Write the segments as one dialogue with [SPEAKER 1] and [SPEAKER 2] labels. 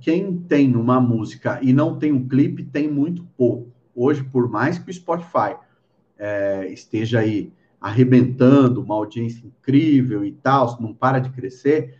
[SPEAKER 1] quem tem uma música e não tem um clipe tem muito pouco. Hoje, por mais que o Spotify é, esteja aí arrebentando, uma audiência incrível e tal, não para de crescer,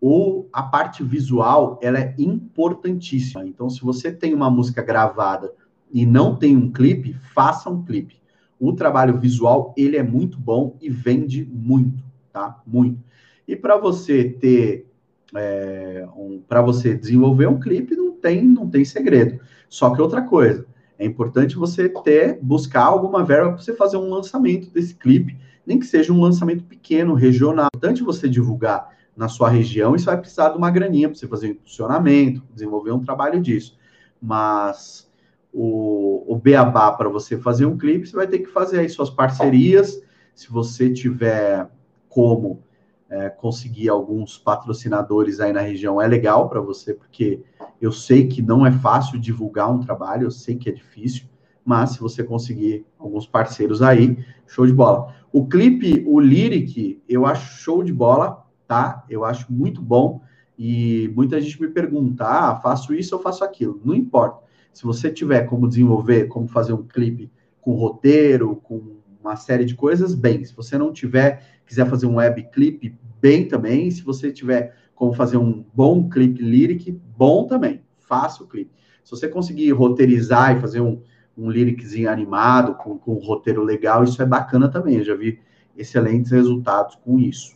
[SPEAKER 1] ou a parte visual ela é importantíssima. Então, se você tem uma música gravada e não tem um clipe, faça um clipe. O trabalho visual ele é muito bom e vende muito, tá? Muito. E para você ter é, um, para você desenvolver um clipe não tem não tem segredo. Só que outra coisa, é importante você ter buscar alguma verba para você fazer um lançamento desse clipe, nem que seja um lançamento pequeno, regional. É importante você divulgar na sua região, isso vai precisar de uma graninha para você fazer um impulsionamento, desenvolver um trabalho disso. Mas o, o beabá para você fazer um clipe, você vai ter que fazer aí suas parcerias. Se você tiver como é, conseguir alguns patrocinadores aí na região, é legal para você, porque eu sei que não é fácil divulgar um trabalho, eu sei que é difícil, mas se você conseguir alguns parceiros aí, show de bola. O clipe, o Lyric, eu acho show de bola, tá? Eu acho muito bom. E muita gente me pergunta: ah, faço isso ou faço aquilo? Não importa. Se você tiver como desenvolver, como fazer um clipe com roteiro, com uma série de coisas, bem. Se você não tiver, quiser fazer um web clipe, bem também. Se você tiver como fazer um bom clipe lyric, bom também. Faça o clipe. Se você conseguir roteirizar e fazer um, um lyriczinho animado, com, com um roteiro legal, isso é bacana também. Eu já vi excelentes resultados com isso.